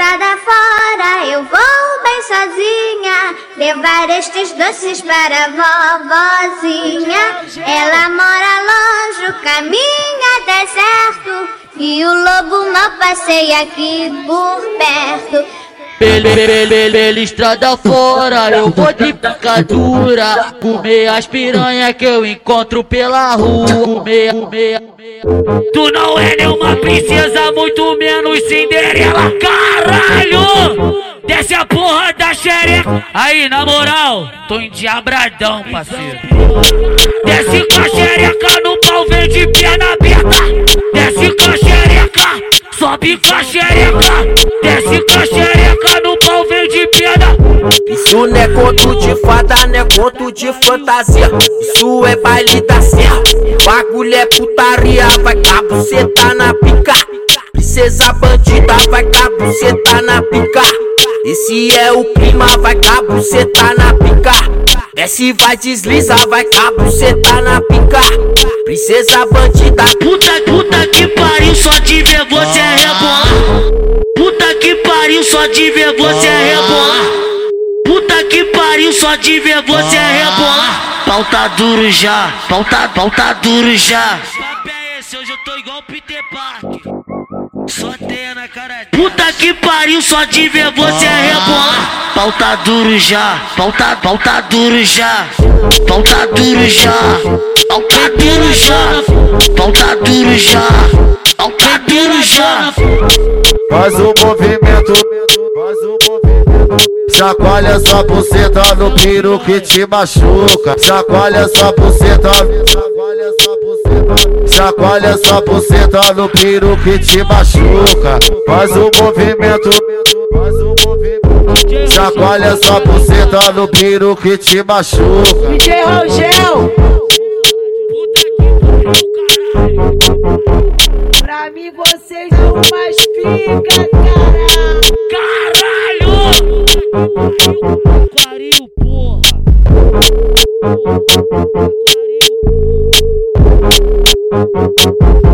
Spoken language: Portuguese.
estrada fora eu vou bem sozinha levar estes doces para a vovozinha. Ela mora longe, o caminho é deserto e o lobo mal passeia aqui por perto. Pela, pela, pela estrada fora, eu vou de picadura. Comer as piranha que eu encontro pela rua. Comer, comer, Tu não é nenhuma princesa, muito menos Cinderela, caralho! Desce a porra da xereca. Aí, na moral, tô endiabradão, parceiro. Desce com a xereca no pau, vem de perna aberta. Desce com a xereca, sobe com a xereca. Desce com a xereca no pau, vem de perna. Isso não é conto de fada, não é conto de fantasia. Isso é baile da serra. Bagulho é putaria, vai cabo, cê tá na pica. Princesa bandida, vai tá na pica. Esse é o clima, vai tá na pica. Desce, vai desliza, vai tá na pica. Princesa bandida, puta, puta que pariu, só de ver você é. Puta que pariu, só de ver você é. Puta que pariu, só de ver você é rebolar. Tá duro já, pau tá, pau tá duro já. Hoje eu tô igual Peter Parker. Na cara Puta que pariu, só de ver você é rebolar. Pau tá duro já, pau tá, pau tá duro já. Pau tá duro já, pau tá duro já. Pau tá duro já, pau tá duro já. Faz o movimento, faz o movimento. Chacoalha sua buceta no piro que te machuca. Chacoalha sua buceta, chacoalha sua buceta. Chacoalha sua buceta no piro que te machuca. Faz o movimento, faz o movimento. Chacoalha sua buceta no piro que te machuca. DJ Rogel. Pra mim vocês não mais fica, cara. Caralho! Porra! Pariu, porra! Thank you.